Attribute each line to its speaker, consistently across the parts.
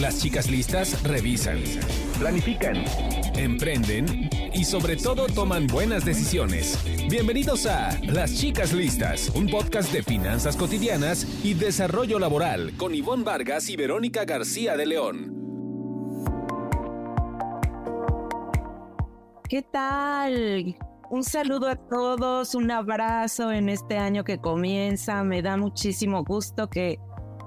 Speaker 1: Las chicas listas revisan, planifican, emprenden y sobre todo toman buenas decisiones. Bienvenidos a Las chicas listas, un podcast de finanzas cotidianas y desarrollo laboral con Ivonne Vargas y Verónica García de León.
Speaker 2: ¿Qué tal? Un saludo a todos, un abrazo en este año que comienza. Me da muchísimo gusto que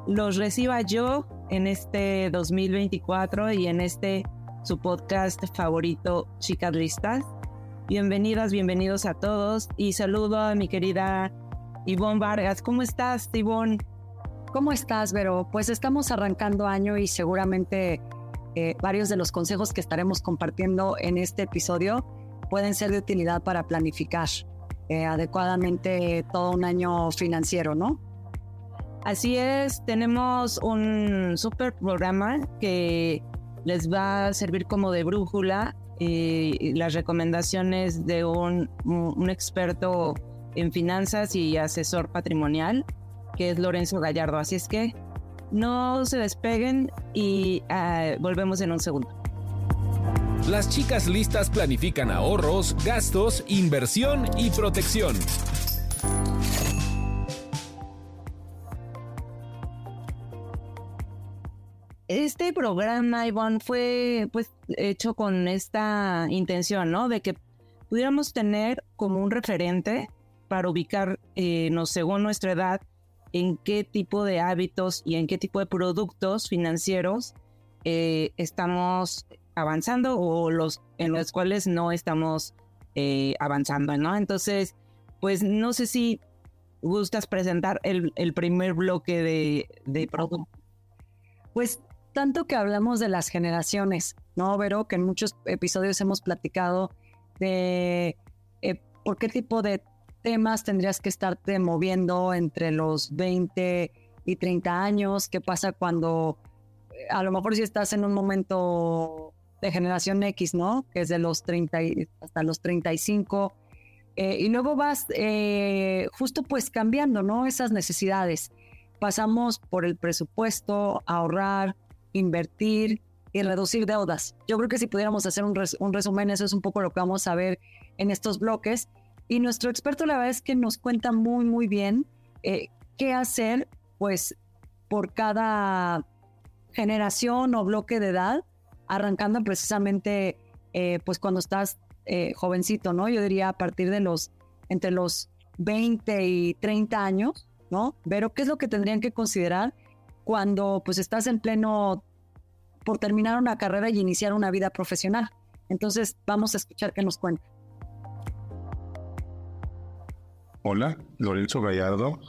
Speaker 2: los reciba yo en este 2024 y en este su podcast favorito, Chicas Listas. Bienvenidas, bienvenidos a todos y saludo a mi querida Ivonne Vargas. ¿Cómo estás, Ivonne?
Speaker 3: ¿Cómo estás, Vero? Pues estamos arrancando año y seguramente eh, varios de los consejos que estaremos compartiendo en este episodio pueden ser de utilidad para planificar eh, adecuadamente todo un año financiero, ¿no?
Speaker 2: Así es, tenemos un super programa que les va a servir como de brújula y las recomendaciones de un, experto en finanzas y asesor patrimonial, que es Lorenzo Gallardo. Así es que no se despeguen y ah, volvemos en un segundo.
Speaker 1: Las chicas listas planifican ahorros, gastos, inversión y protección.
Speaker 2: Este programa, Ivonne, fue pues hecho con esta intención, ¿no? De que pudiéramos tener como un referente para ubicar, eh, según nuestra edad, en qué tipo de hábitos y en qué tipo de productos financieros eh, estamos avanzando o los en los cuales no estamos eh, avanzando, ¿no? Entonces, pues no sé si gustas presentar el, primer bloque de, de productos.
Speaker 3: Pues tanto que hablamos de las generaciones, ¿no, Vero? Que en muchos episodios hemos platicado de eh, por qué tipo de temas tendrías que estarte moviendo entre los 20 y 30 años, qué pasa cuando eh, a lo mejor si estás en un momento de generación X, ¿no? Que es de los 30 hasta los 35. Eh, y luego vas justo pues cambiando, ¿no? Esas necesidades. Pasamos por el presupuesto, ahorrar, invertir y reducir deudas. Yo creo que si pudiéramos hacer un, resumen, eso es un poco lo que vamos a ver en estos bloques. Y nuestro experto, la verdad es que nos cuenta muy, muy bien eh, qué hacer, pues, por cada generación o bloque de edad, arrancando precisamente, eh, pues, cuando estás eh, jovencito, ¿no? Yo diría a partir de los, entre los 20 y 30 años, ¿no? Pero, ¿qué es lo que tendrían que considerar? Cuando pues estás en pleno por terminar una carrera y iniciar una vida profesional. Entonces vamos a escuchar qué nos cuenta.
Speaker 4: Hola, Lorenzo Gallardo,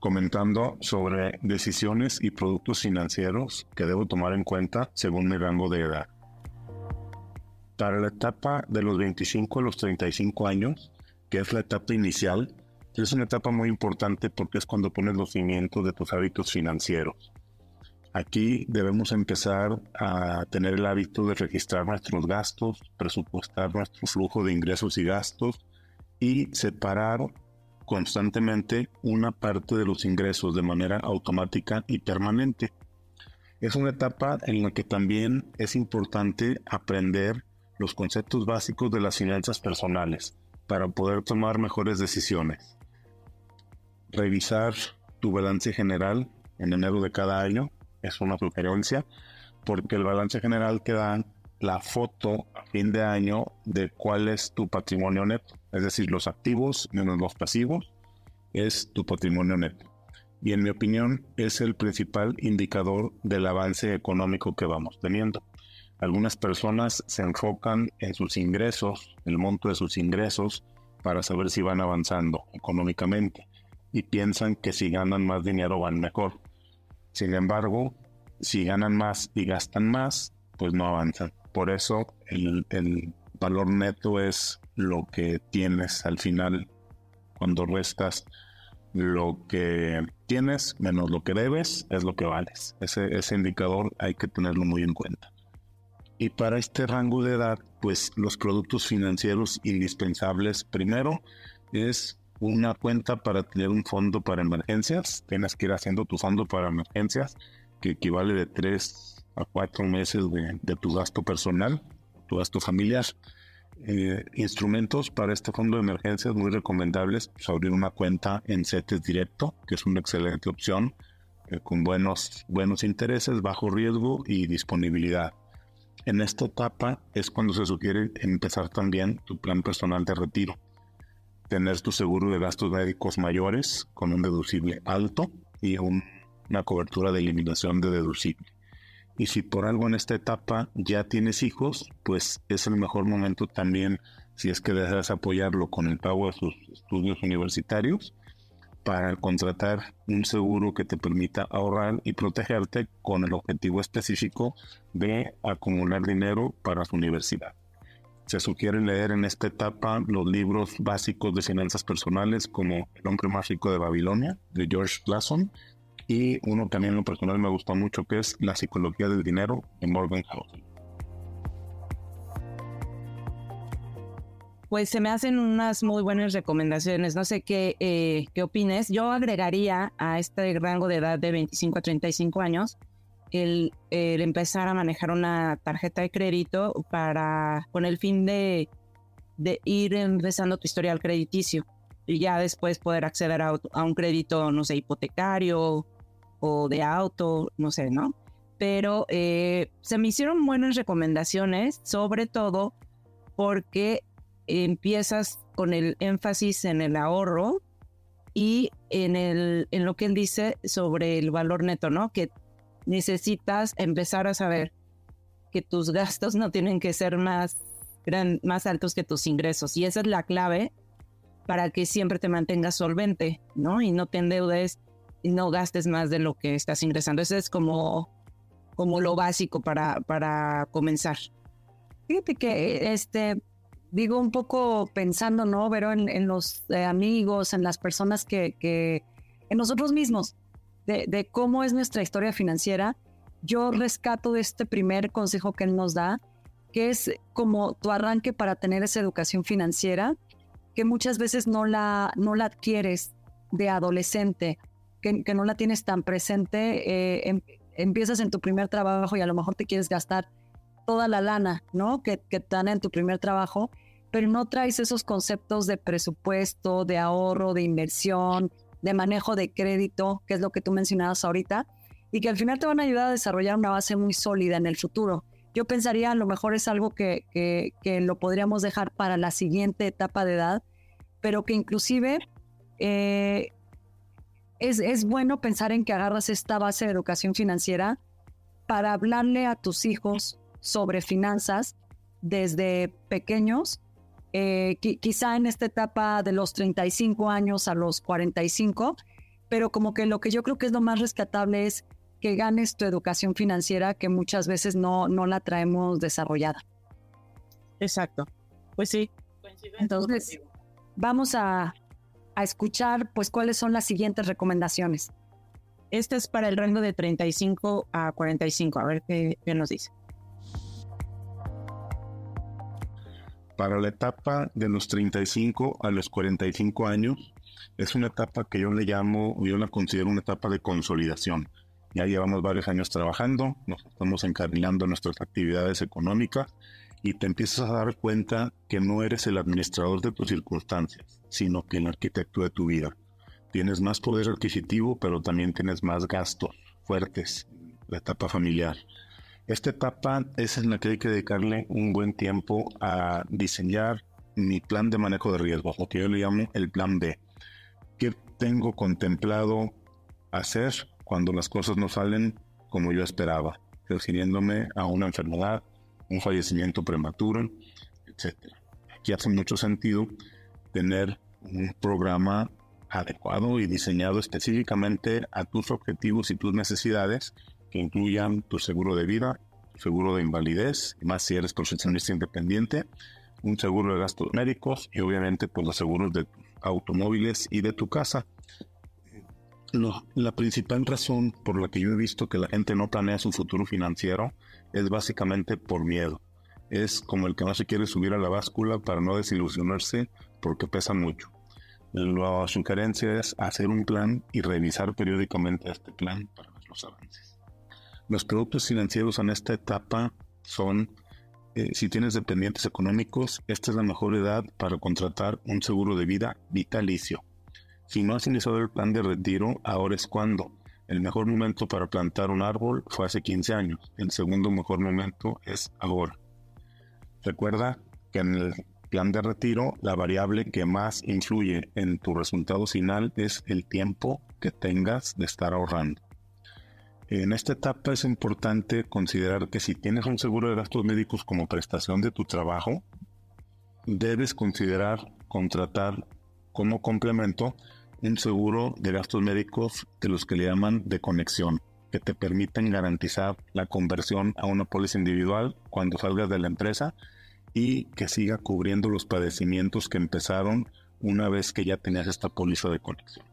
Speaker 4: comentando sobre decisiones y productos financieros que debo tomar en cuenta según mi rango de edad. Para la etapa de los 25 a los 35 años, que es la etapa inicial, es una etapa muy importante porque es cuando pones los cimientos de tus hábitos financieros. Aquí debemos empezar a tener el hábito de registrar nuestros gastos, presupuestar nuestro flujo de ingresos y gastos y separar constantemente una parte de los ingresos de manera automática y permanente. Es una etapa en la que también es importante aprender los conceptos básicos de las finanzas personales para poder tomar mejores decisiones. Revisar tu balance general en enero de cada año es una sugerencia, porque el balance general te da la foto a fin de año de cuál es tu patrimonio neto, es decir, los activos menos los pasivos, es tu patrimonio neto. Y en mi opinión es el principal indicador del avance económico que vamos teniendo. Algunas personas se enfocan en sus ingresos, el monto de sus ingresos, para saber si van avanzando económicamente y piensan que si ganan más dinero van mejor. Sin embargo, si ganan más y gastan más, pues no avanzan. Por eso el, valor neto es lo que tienes al final cuando restas lo que tienes menos lo que debes es lo que vales. Ese, ese indicador hay que tenerlo muy en cuenta. Y para este rango de edad, pues los productos financieros indispensables primero es una cuenta para tener un fondo para emergencias. Tienes que ir haciendo tu fondo para emergencias, que equivale de 3 a cuatro meses de, tu gasto personal, tu gasto familiar. Eh, instrumentos para este fondo de emergencias muy recomendables, pues, abrir una cuenta en CETES directo, que es una excelente opción, eh, con buenos, buenos intereses, bajo riesgo y disponibilidad. En esta etapa es cuando se sugiere empezar también tu plan personal de retiro. Tener tu seguro de gastos médicos mayores con un deducible alto y una cobertura de eliminación de deducible. Y si por algo en esta etapa ya tienes hijos, pues es el mejor momento también, si es que deseas apoyarlo con el pago de sus estudios universitarios, para contratar un seguro que te permita ahorrar y protegerte con el objetivo específico de acumular dinero para su universidad. Se sugiere leer en esta etapa los libros básicos de finanzas personales como El hombre más rico de Babilonia de George Clason y uno también en lo personal me gusta mucho que es La psicología del dinero de Morgan Housel.
Speaker 2: pues se me hacen unas muy buenas recomendaciones. No sé qué, eh, qué opines. Yo agregaría a este rango de edad de 25 a 35 años el, empezar a manejar una tarjeta de crédito para con el fin de, de ir empezando tu historial crediticio y ya después poder acceder a, un crédito, no sé, hipotecario o de auto, no sé, ¿no? Pero eh, se me hicieron buenas recomendaciones, sobre todo porque empiezas con el énfasis en el ahorro y en, el, en lo que él dice sobre el valor neto, ¿no? Que necesitas empezar a saber que tus gastos no tienen que ser más, más altos que tus ingresos. Y esa es la clave para que siempre te mantengas solvente, ¿no? Y no te endeudes no gastes más de lo que estás ingresando. Eso es como, como lo básico para, para comenzar.
Speaker 3: Fíjate que este, digo, un poco pensando, ¿no? Pero en, los eh, amigos, en las personas que, en nosotros mismos, de, de, cómo es nuestra historia financiera, yo rescato de este primer consejo que él nos da, que es como tu arranque para tener esa educación financiera, que muchas veces no la, no la adquieres de adolescente, que, que no la tienes tan presente, eh, em, empiezas en tu primer trabajo y a lo mejor te quieres gastar toda la lana, ¿no? Que, que te dan en tu primer trabajo pero no traes esos conceptos de presupuesto, de ahorro, de inversión, de manejo de crédito, que es lo que tú mencionabas ahorita, y que al final te van a ayudar a desarrollar una base muy sólida en el futuro. Yo pensaría a lo mejor es algo que, que, lo podríamos dejar para la siguiente etapa de edad, pero que inclusive eh, es, es bueno pensar en que agarras esta base de educación financiera para hablarle a tus hijos sobre finanzas desde pequeños eh, quizá en esta etapa de los 35 años a los 45, pero como que lo que yo creo que es lo más rescatable es que ganes tu educación financiera que muchas veces no, no la traemos desarrollada.
Speaker 2: Exacto. Pues sí.
Speaker 3: Entonces, vamos a, a, escuchar pues cuáles son las siguientes recomendaciones.
Speaker 2: Este es para el rango de 35 a 45, a ver qué nos dice.
Speaker 4: Para la etapa de los 35 a los 45 años, es una etapa que yo le llamo, yo la considero una etapa de consolidación. Ya llevamos varios años trabajando, nos estamos encarrilando nuestras actividades económicas y te empiezas a dar cuenta que no eres el administrador de tus circunstancias, sino que el arquitecto de tu vida. Tienes más poder adquisitivo, pero también tienes más gastos fuertes, la etapa familiar. Esta etapa es en la que hay que dedicarle un buen tiempo a diseñar mi plan de manejo de riesgos, lo que yo le llamo el plan B. ¿Qué tengo contemplado hacer cuando las cosas no salen como yo esperaba? Refiriéndome a una enfermedad, un fallecimiento prematuro, etc. Aquí hace mucho sentido tener un programa adecuado y diseñado específicamente a tus objetivos y tus necesidades que incluyan tu seguro de vida, seguro de invalidez, más si eres profesionista independiente, un seguro de gastos médicos y obviamente pues los seguros de automóviles y de tu casa. la principal razón por la que yo he visto que la gente no planea su futuro financiero es básicamente por miedo. Es como el que no se quiere subir a la báscula para no desilusionarse porque pesa mucho. La sugerencia es hacer un plan y revisar periódicamente este plan para ver los avances. Los productos financieros en esta etapa son, eh, si tienes dependientes económicos, esta es la mejor edad para contratar un seguro de vida vitalicio. Si no has iniciado el plan de retiro, ahora es cuando. El mejor momento para plantar un árbol fue hace 15 años. El segundo mejor momento es ahora. Recuerda que en el plan de retiro, la variable que más influye en tu resultado final es el tiempo que tengas de estar ahorrando. En esta etapa es importante considerar que si tienes un seguro de gastos médicos como prestación de tu trabajo, debes considerar contratar como complemento un seguro de gastos médicos de los que le llaman de conexión, que te permiten garantizar la conversión a una póliza individual cuando salgas de la empresa y que siga cubriendo los padecimientos que empezaron una vez que ya tenías esta póliza de conexión.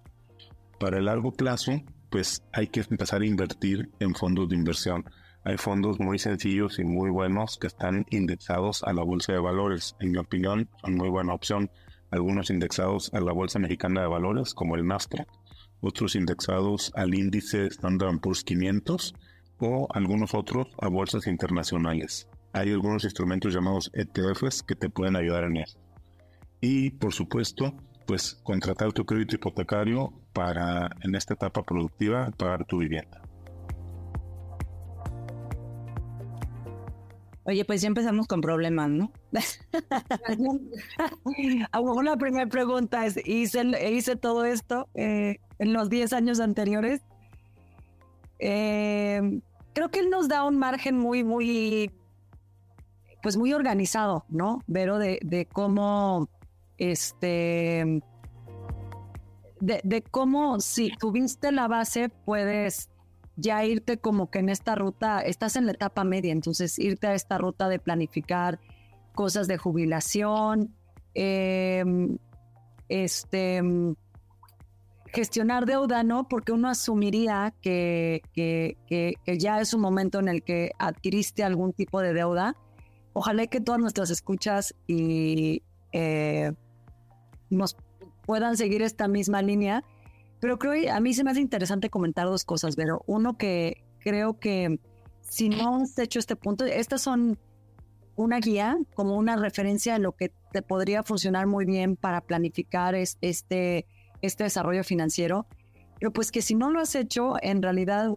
Speaker 4: Para el largo plazo, pues hay que empezar a invertir en fondos de inversión. Hay fondos muy sencillos y muy buenos que están indexados a la bolsa de valores. En mi opinión, son muy buena opción. Algunos indexados a la bolsa mexicana de valores, como el Nasdaq, otros indexados al índice Standard Poor's 500 o algunos otros a bolsas internacionales hay algunos instrumentos llamados ETFs que te pueden ayudar en eso. Y por supuesto, pues contratar tu crédito hipotecario para en esta etapa productiva pagar tu vivienda.
Speaker 2: Oye, pues ya empezamos con problemas, ¿no?
Speaker 3: Una primera pregunta es, ¿hice, hice todo esto eh, en los 10 años anteriores? Eh, creo que él nos da un margen muy, muy pues muy organizado, ¿no? Vero, de, de cómo, este, de, de, cómo si tuviste la base puedes ya irte como que en esta ruta, estás en la etapa media, entonces irte a esta ruta de planificar cosas de jubilación, em, este, gestionar deuda, ¿no? Porque uno asumiría que, que, que, que, ya es un momento en el que adquiriste algún tipo de deuda Ojalá que todas nuestras escuchas y eh, nos puedan seguir esta misma línea. Pero creo que a mí se me hace interesante comentar dos cosas, pero uno que creo que si no has hecho este punto, estas son una guía, como una referencia de lo que te podría funcionar muy bien para planificar este, este desarrollo financiero. Pero pues que si no lo has hecho, en realidad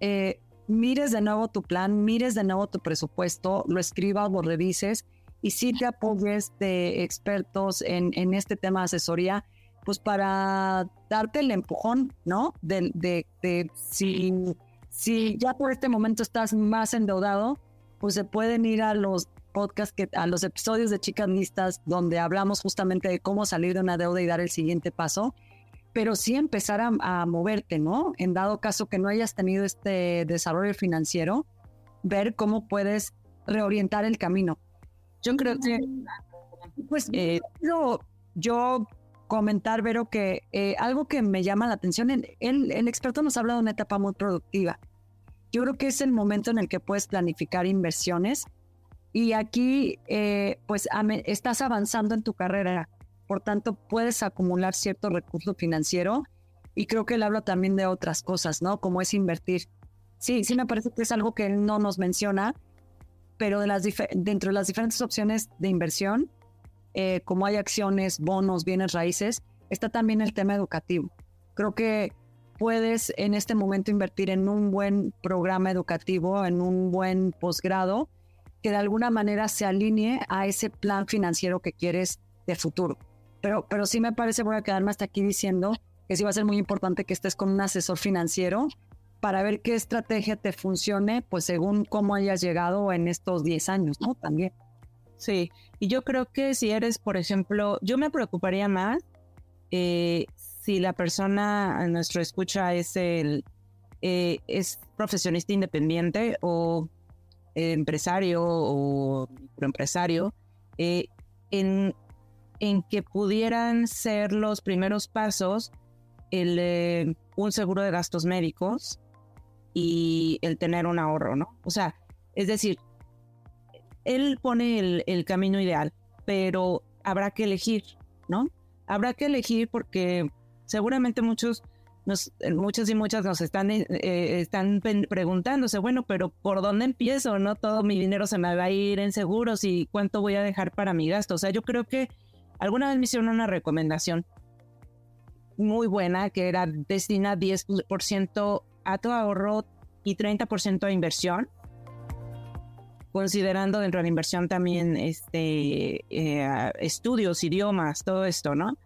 Speaker 3: eh, mires de nuevo tu plan, mires de nuevo tu presupuesto, lo escribas, lo revises y si te apoyes de expertos en, en este tema de asesoría, pues para darte el empujón, ¿no? De, de, de si, si ya por este momento estás más endeudado, pues se pueden ir a los podcasts, que, a los episodios de Chicas Listas, donde hablamos justamente de cómo salir de una deuda y dar el siguiente paso pero sí empezar a, moverte, ¿no? En dado caso que no hayas tenido este desarrollo financiero, ver cómo puedes reorientar el camino. Yo creo que, pues, eh, yo comentar, Vero, que eh, algo que me llama la atención, el, el, experto nos habla de una etapa muy productiva. Yo creo que es el momento en el que puedes planificar inversiones y aquí, eh, pues, estás avanzando en tu carrera por tanto puedes acumular cierto recurso financiero y creo que él habla también de otras cosas, ¿no? Como es invertir. Sí, sí me parece que es algo que él no nos menciona, pero de las dentro de las diferentes opciones de inversión, eh, como hay acciones, bonos, bienes raíces, está también el tema educativo. Creo que puedes en este momento invertir en un buen programa educativo, en un buen posgrado, que de alguna manera se alinee a ese plan financiero que quieres de futuro. Pero, pero sí me parece, voy a quedarme hasta aquí diciendo que sí va a ser muy importante que estés con un asesor financiero para ver qué estrategia te funcione, pues según cómo hayas llegado en estos 10 años, ¿no? También.
Speaker 2: Sí, y yo creo que si eres, por ejemplo, yo me preocuparía más eh, si la persona a nuestro escucha es el eh, es profesionista independiente o empresario o microempresario, eh, en en que pudieran ser los primeros pasos el, eh, un seguro de gastos médicos y el tener un ahorro, ¿no? O sea, es decir, él pone el, el camino ideal, pero habrá que elegir, ¿no? Habrá que elegir porque seguramente muchos nos, muchos y muchas nos están, eh, están preguntándose, bueno, pero ¿por dónde empiezo? No todo mi dinero se me va a ir en seguros y cuánto voy a dejar para mi gasto. O sea, yo creo que alguna vez me hicieron una recomendación muy buena que era destina 10% a tu ahorro y 30% a inversión considerando dentro de la inversión también este, eh, estudios, idiomas, todo esto, ¿no?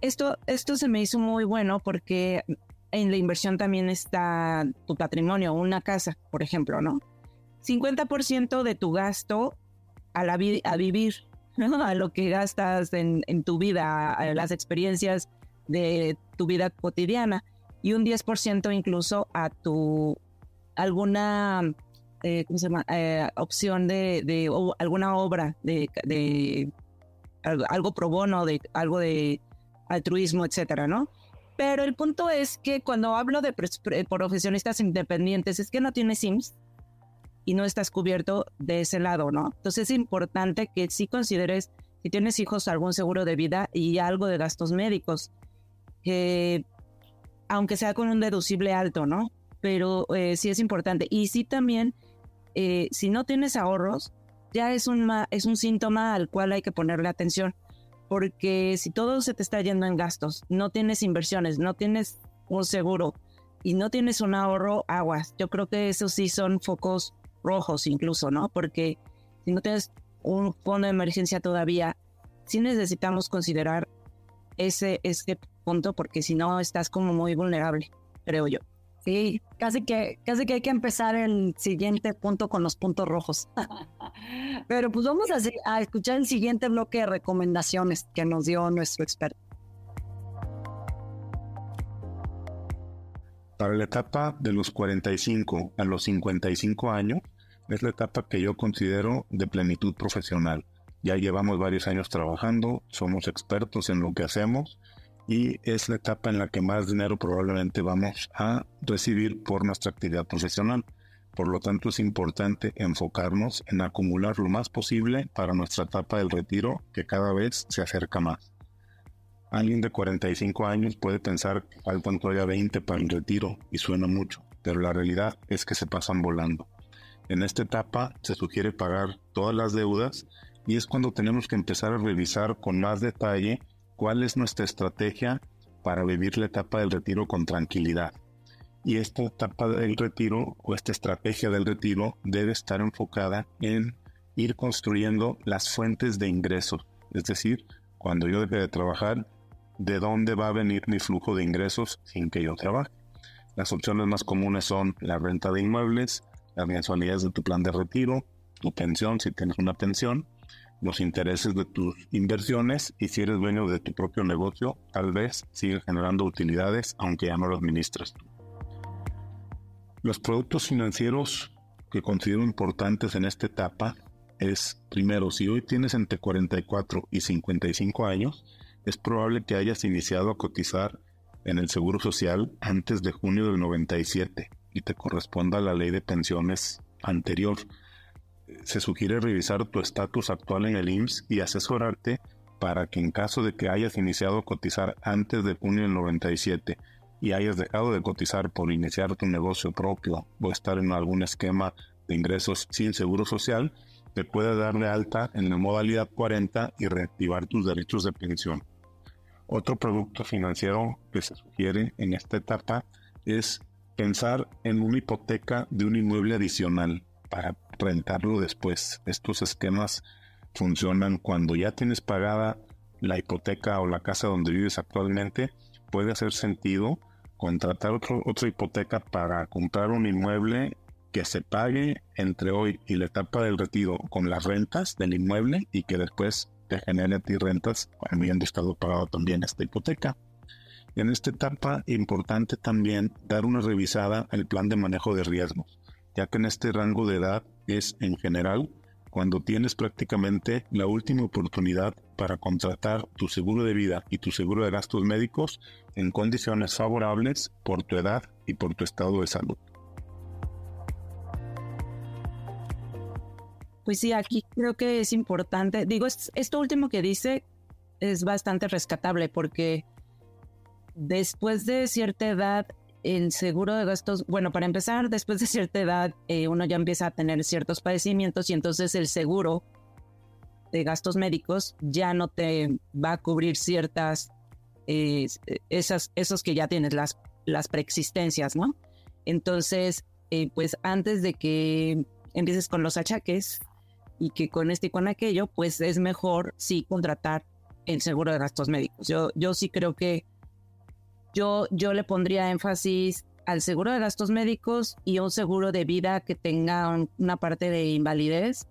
Speaker 2: Esto, esto se me hizo muy bueno porque en la inversión también está tu patrimonio, una casa, por ejemplo, ¿no? 50% de tu gasto a, la a vivir, ¿no? a lo que gastas en, en tu vida, a las experiencias de tu vida cotidiana y un 10% incluso a tu alguna eh, ¿cómo se llama? Eh, opción de, de alguna obra, de, de, algo pro bono, de algo de altruismo, etcétera, ¿no? Pero el punto es que cuando hablo de profesionistas independientes, es que no tienes SIMS y no estás cubierto de ese lado, ¿no? Entonces es importante que sí consideres, si tienes hijos, algún seguro de vida y algo de gastos médicos, aunque sea con un deducible alto, ¿no? Pero eh, sí es importante. Y sí también eh, si no tienes ahorros, ya es un, es un síntoma al cual hay que ponerle atención, porque si todo se te está yendo en gastos, no tienes inversiones, no tienes un seguro y no tienes un ahorro, aguas. Yo creo que esos sí son focos rojos incluso, ¿no? Porque si no tienes un fondo de emergencia todavía, sí necesitamos considerar ese, ese punto porque si no estás como muy vulnerable, creo yo.
Speaker 3: Sí, casi que, casi que hay que empezar el siguiente punto con los puntos rojos. Pero pues vamos a, a escuchar el siguiente bloque de recomendaciones que nos dio nuestro experto.
Speaker 4: Para la etapa de los 45 a los 55 años, es la etapa que yo considero de plenitud profesional. Ya llevamos varios años trabajando, somos expertos en lo que hacemos y es la etapa en la que más dinero probablemente vamos a recibir por nuestra actividad profesional. Por lo tanto, es importante enfocarnos en acumular lo más posible para nuestra etapa del retiro, que cada vez se acerca más. Alguien de 45 años puede pensar que faltan todavía 20 para el retiro y suena mucho, pero la realidad es que se pasan volando. En esta etapa se sugiere pagar todas las deudas y es cuando tenemos que empezar a revisar con más detalle cuál es nuestra estrategia para vivir la etapa del retiro con tranquilidad. Y esta etapa del retiro o esta estrategia del retiro debe estar enfocada en ir construyendo las fuentes de ingresos. Es decir, cuando yo deje de trabajar, ¿de dónde va a venir mi flujo de ingresos sin que yo trabaje? Las opciones más comunes son la renta de inmuebles, las mensualidades de tu plan de retiro, tu pensión si tienes una pensión, los intereses de tus inversiones y si eres dueño de tu propio negocio, tal vez sigue generando utilidades aunque ya no lo administres. Los productos financieros que considero importantes en esta etapa es, primero, si hoy tienes entre 44 y 55 años, es probable que hayas iniciado a cotizar en el Seguro Social antes de junio del 97 y te corresponda la ley de pensiones anterior se sugiere revisar tu estatus actual en el IMSS y asesorarte para que en caso de que hayas iniciado a cotizar antes de junio del 97 y hayas dejado de cotizar por iniciar tu negocio propio o estar en algún esquema de ingresos sin seguro social, te puede dar de alta en la modalidad 40 y reactivar tus derechos de pensión. Otro producto financiero que se sugiere en esta etapa es pensar en una hipoteca de un inmueble adicional para rentarlo después. Estos esquemas funcionan cuando ya tienes pagada la hipoteca o la casa donde vives actualmente. Puede hacer sentido contratar otra hipoteca para comprar un inmueble que se pague entre hoy y la etapa del retiro con las rentas del inmueble y que después te genere a ti rentas habiendo estado pagado también esta hipoteca. En esta etapa importante también dar una revisada al plan de manejo de riesgos ya que en este rango de edad es en general cuando tienes prácticamente la última oportunidad para contratar tu seguro de vida y tu seguro de gastos médicos en condiciones favorables por tu edad y por tu estado de salud.
Speaker 2: Pues sí, aquí creo que es importante. Digo, esto último que dice es bastante rescatable porque después de cierta edad, el seguro de gastos, bueno, para empezar, después de cierta edad, eh, uno ya empieza a tener ciertos padecimientos y entonces el seguro de gastos médicos ya no te va a cubrir ciertas, esas, esos que ya tienes, las, las preexistencias, ¿no? Entonces, eh, pues antes de que empieces con los achaques y que con este y con aquello, pues es mejor sí contratar el seguro de gastos médicos. Yo, yo sí creo que yo, yo le pondría énfasis al seguro de gastos médicos y un seguro de vida que tenga una parte de invalidez,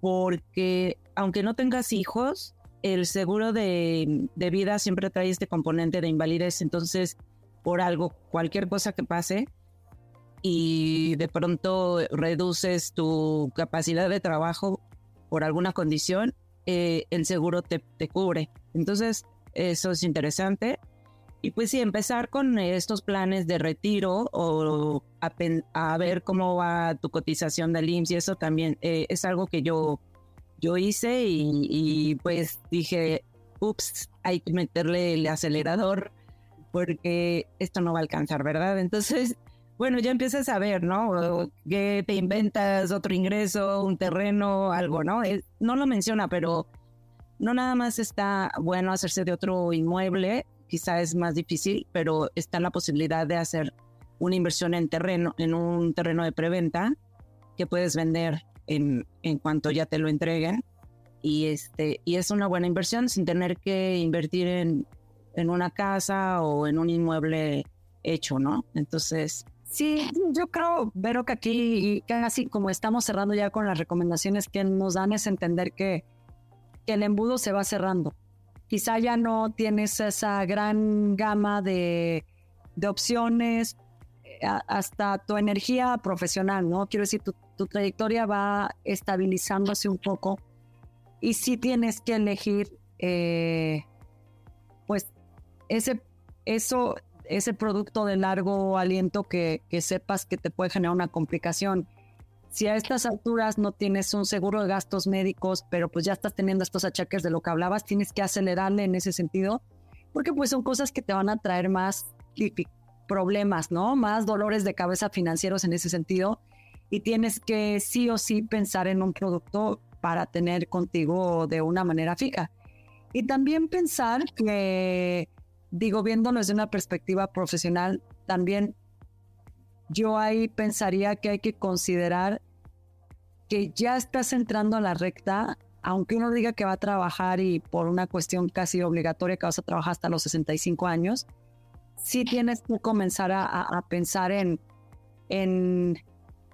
Speaker 2: porque aunque no tengas hijos, el seguro de, de, vida siempre trae este componente de invalidez, entonces por algo, cualquier cosa que pase y de pronto reduces tu capacidad de trabajo por alguna condición, eh, el seguro te, te cubre. Entonces, eso es interesante. Y pues sí, empezar con estos planes de retiro o a, ver cómo va tu cotización del IMSS y eso también eh, es algo que yo, yo hice y, pues dije, ups, hay que meterle el acelerador porque esto no va a alcanzar, ¿verdad? Entonces, bueno, ya empiezas a ver, ¿no? Que te inventas otro ingreso, un terreno, algo, ¿no? no lo menciona, pero no nada más está bueno hacerse de otro inmueble, quizá es más difícil, pero está la posibilidad de hacer una inversión en terreno, en un terreno de preventa que puedes vender en, en cuanto ya te lo entreguen. Y, este, y es una buena inversión sin tener que invertir en, en una casa o en un inmueble hecho, ¿no? Entonces...
Speaker 3: Sí, yo creo, Vero, que aquí, casi como estamos cerrando ya con las recomendaciones que nos dan, es entender que, que el embudo se va cerrando quizá ya no tienes esa gran gama de, opciones, eh, hasta tu energía profesional, ¿no? Quiero decir, tu, trayectoria va estabilizándose un poco y sí tienes que elegir, eh, pues, ese, eso, ese producto de largo aliento que sepas que te puede generar una complicación si a estas alturas no tienes un seguro de gastos médicos, pero pues ya estás teniendo estos achaques de lo que hablabas, tienes que acelerarle en ese sentido, porque pues son cosas que te van a traer más problemas, ¿no? Más dolores de cabeza financieros en ese sentido. Y tienes que sí o sí pensar en un producto para tener contigo de una manera fija. Y también pensar que, digo, viéndolo desde una perspectiva profesional, también yo ahí pensaría que hay que considerar que ya estás entrando a la recta, aunque uno diga que va a trabajar y por una cuestión casi obligatoria que vas a trabajar hasta los 65 años, sí tienes que comenzar a, pensar en, en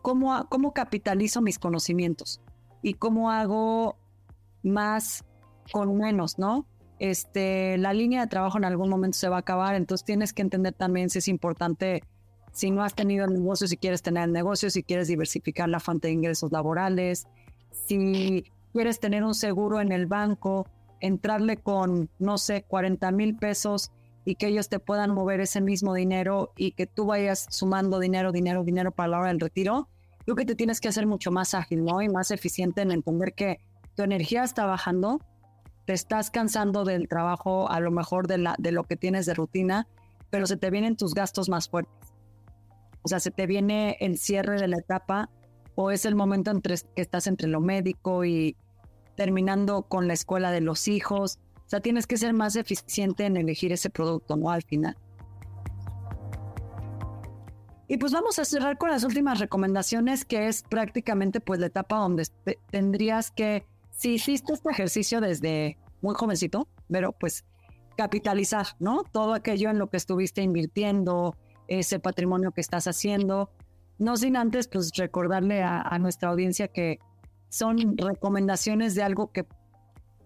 Speaker 3: cómo, cómo capitalizo mis conocimientos y cómo hago más con menos, ¿no? Este, la línea de trabajo en algún momento se va a acabar, entonces tienes que entender también si es importante si no has tenido el negocio, si quieres tener el negocio, si quieres diversificar la fuente de ingresos laborales, si quieres tener un seguro en el banco, entrarle con, no sé, 40 mil pesos y que ellos te puedan mover ese mismo dinero y que tú vayas sumando dinero, dinero, dinero para la hora del retiro, creo que te tienes que hacer mucho más ágil. Y más eficiente en entender que tu energía está bajando, te estás cansando del trabajo, a lo mejor de, la, de lo que tienes de rutina, pero se te vienen tus gastos más fuertes. O sea, se te viene el cierre de la etapa o es el momento entre, que estás entre lo médico y terminando con la escuela de los hijos. O sea, tienes que ser más eficiente en elegir ese producto, ¿no? Al final. Y pues vamos a cerrar con las últimas recomendaciones, que es prácticamente pues la etapa donde tendrías que, si hiciste este ejercicio desde muy jovencito, pero pues capitalizar, ¿no? Todo aquello en lo que estuviste invirtiendo, ese patrimonio que estás haciendo. No sin antes, pues recordarle a, nuestra audiencia que son recomendaciones de algo que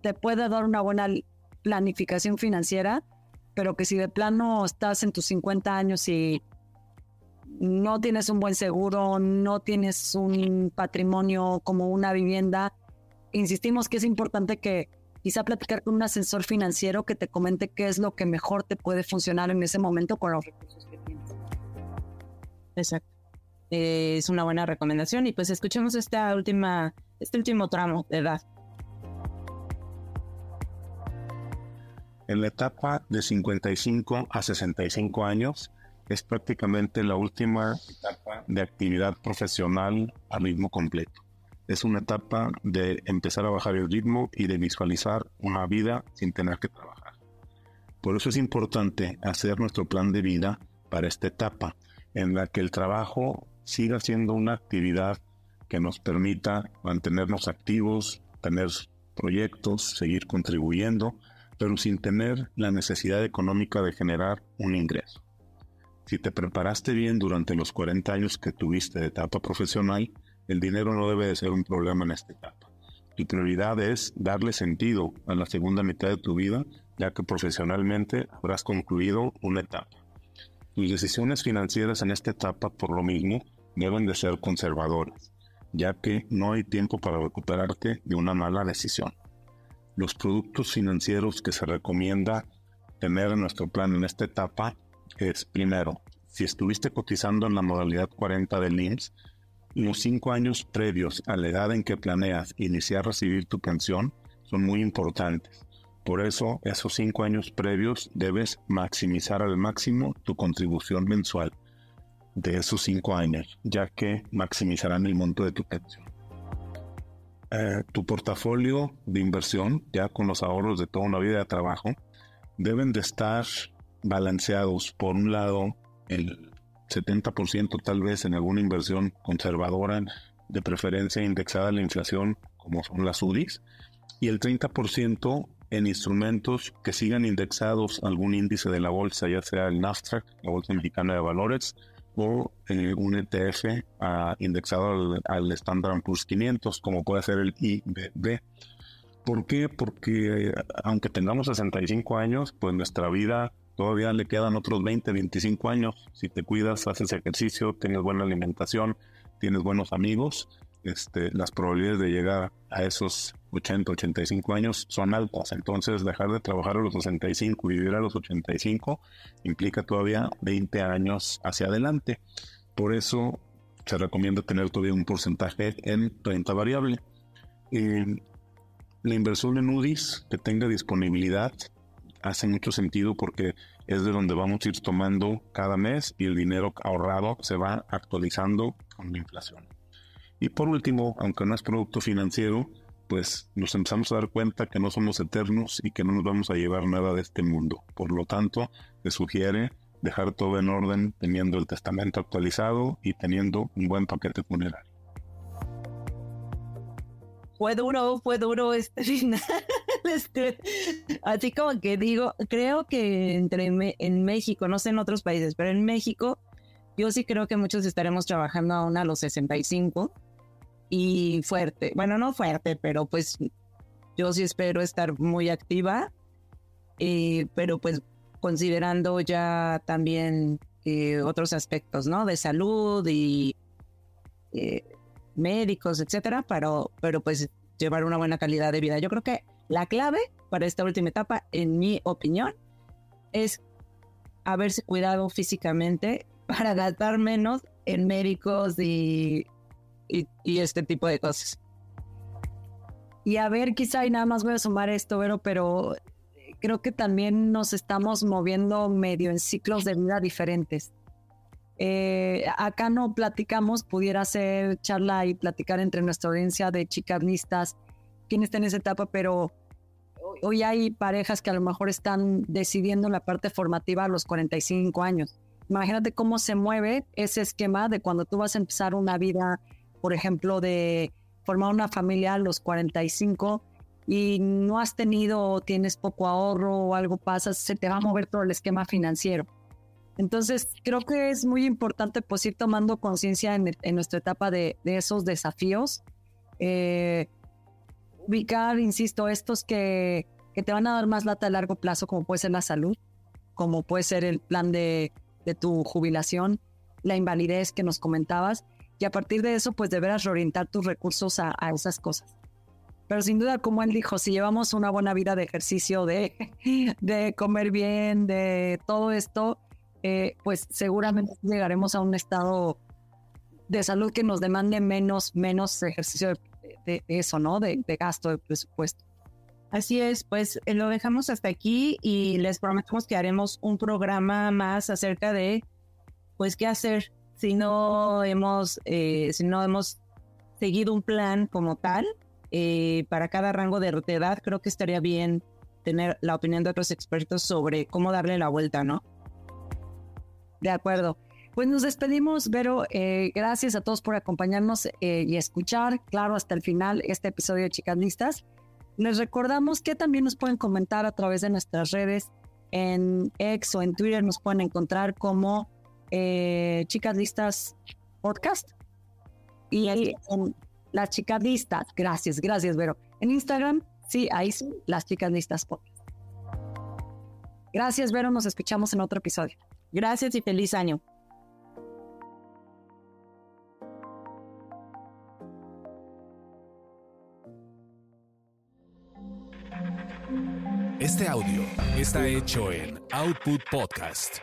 Speaker 3: te puede dar una buena planificación financiera, pero que si de plano estás en tus 50 años y no tienes un buen seguro, no tienes un patrimonio como una vivienda, insistimos que es importante que quizá platicar con un asesor financiero que te comente qué es lo que mejor te puede funcionar en ese momento con los recursos.
Speaker 2: Exacto. Eh, es una buena recomendación y pues escuchemos esta última, este último tramo de edad.
Speaker 4: En la etapa de 55 a 65 años es prácticamente la última etapa de actividad profesional a ritmo completo. Es una etapa de empezar a bajar el ritmo y de visualizar una vida sin tener que trabajar. Por eso es importante hacer nuestro plan de vida para esta etapa, en la que el trabajo siga siendo una actividad que nos permita mantenernos activos, tener proyectos, seguir contribuyendo, pero sin tener la necesidad económica de generar un ingreso. Si te preparaste bien durante los 40 años que tuviste de etapa profesional, el dinero no debe de ser un problema en esta etapa. Tu prioridad es darle sentido a la segunda mitad de tu vida, ya que profesionalmente habrás concluido una etapa. Tus decisiones financieras en esta etapa, por lo mismo, deben de ser conservadoras, ya que no hay tiempo para recuperarte de una mala decisión. Los productos financieros que se recomienda tener en nuestro plan en esta etapa es, primero, si estuviste cotizando en la modalidad 40 del IMSS, los cinco años previos a la edad en que planeas iniciar a recibir tu pensión son muy importantes. Por eso, esos cinco años previos debes maximizar al máximo tu contribución mensual de esos cinco años, ya que maximizarán el monto de tu pensión. Eh, tu portafolio de inversión, ya con los ahorros de toda una vida de trabajo, deben de estar balanceados. Por un lado, el 70% tal vez en alguna inversión conservadora, de preferencia indexada a la inflación, como son las UDIs, y el 30% en instrumentos que sigan indexados a algún índice de la bolsa, ya sea el Nasdaq, la Bolsa Mexicana de Valores, o eh, un ETF ah, indexado al, Standard Poor's 500, como puede ser el IBB. ¿Por qué? Porque eh, aunque tengamos 65 años, pues nuestra vida todavía le quedan otros 20, 25 años. Si te cuidas, haces ejercicio, tienes buena alimentación, tienes buenos amigos, este, las probabilidades de llegar a esos 80, 85 años son altas. Entonces, dejar de trabajar a los 65 y vivir a los 85 implica todavía 20 años hacia adelante. Por eso se recomienda tener todavía un porcentaje en renta variable. la inversión en UDIs que tenga disponibilidad hace mucho sentido porque es de donde vamos a ir tomando cada mes y el dinero ahorrado se va actualizando con la inflación. Y por último, aunque no es producto financiero, pues nos empezamos a dar cuenta que no somos eternos y que no nos vamos a llevar nada de este mundo. Por lo tanto, se sugiere dejar todo en orden teniendo el testamento actualizado y teniendo un buen paquete funerario.
Speaker 2: Fue duro, fue duro este final. Este, así como que digo, creo que entre en México, no sé en otros países, pero en México, yo sí creo que muchos estaremos trabajando aún a los 65 y fuerte. Bueno, no fuerte, pero pues yo sí espero estar muy activa, eh, pero pues considerando ya también eh, otros aspectos, ¿no? De salud y eh, médicos, etcétera, pero, pero pues llevar una buena calidad de vida. Yo creo que la clave para esta última etapa, en mi opinión, es haberse cuidado físicamente para gastar menos en médicos y, y, este tipo de cosas.
Speaker 3: Y a ver, quizá y nada más voy a sumar esto, Vero, pero creo que también nos estamos moviendo medio en ciclos de vida diferentes. Eh, acá no platicamos, pudiera ser charla y platicar entre nuestra audiencia de chicas listas, quién está en esa etapa, pero hoy hay parejas que a lo mejor están decidiendo la parte formativa a los 45 años. Imagínate cómo se mueve ese esquema de cuando tú vas a empezar una vida, por ejemplo, de formar una familia a los 45 y no has tenido tienes poco ahorro o algo pasa, se te va a mover todo el esquema financiero. Entonces, creo que es muy importante pues ir tomando conciencia en, nuestra etapa de, esos desafíos. Eh, ubicar, insisto, estos que, que, te van a dar más lata a largo plazo, como puede ser la salud, como puede ser el plan de, de tu jubilación, la invalidez que nos comentabas, y a partir de eso, pues deberás reorientar tus recursos a, esas cosas. Pero sin duda, como él dijo, si llevamos una buena vida de ejercicio, de, de comer bien, de todo esto, eh, pues seguramente llegaremos a un estado de salud que nos demande menos, menos ejercicio de, eso, ¿no? De, gasto de presupuesto.
Speaker 2: Así es, pues eh, lo dejamos hasta aquí y les prometemos que haremos un programa más acerca de, pues, qué hacer si no hemos, eh, si no hemos seguido un plan como tal eh, para cada rango de edad. Creo que estaría bien tener la opinión de otros expertos sobre cómo darle la vuelta, ¿no?
Speaker 3: De acuerdo. Pues nos despedimos, Vero. gracias a todos por acompañarnos y escuchar, claro, hasta el final este episodio de Chicas Listas. Les recordamos que también nos pueden comentar a través de nuestras redes en X o en Twitter, nos pueden encontrar como eh, Chicas Listas Podcast. Y ahí en las Chicas Listas, gracias, gracias, Vero. En Instagram, sí, ahí sí, las Chicas Listas Podcast. Gracias, Vero, nos escuchamos en otro episodio.
Speaker 2: Gracias y feliz año.
Speaker 1: Este audio está hecho en Output Podcast.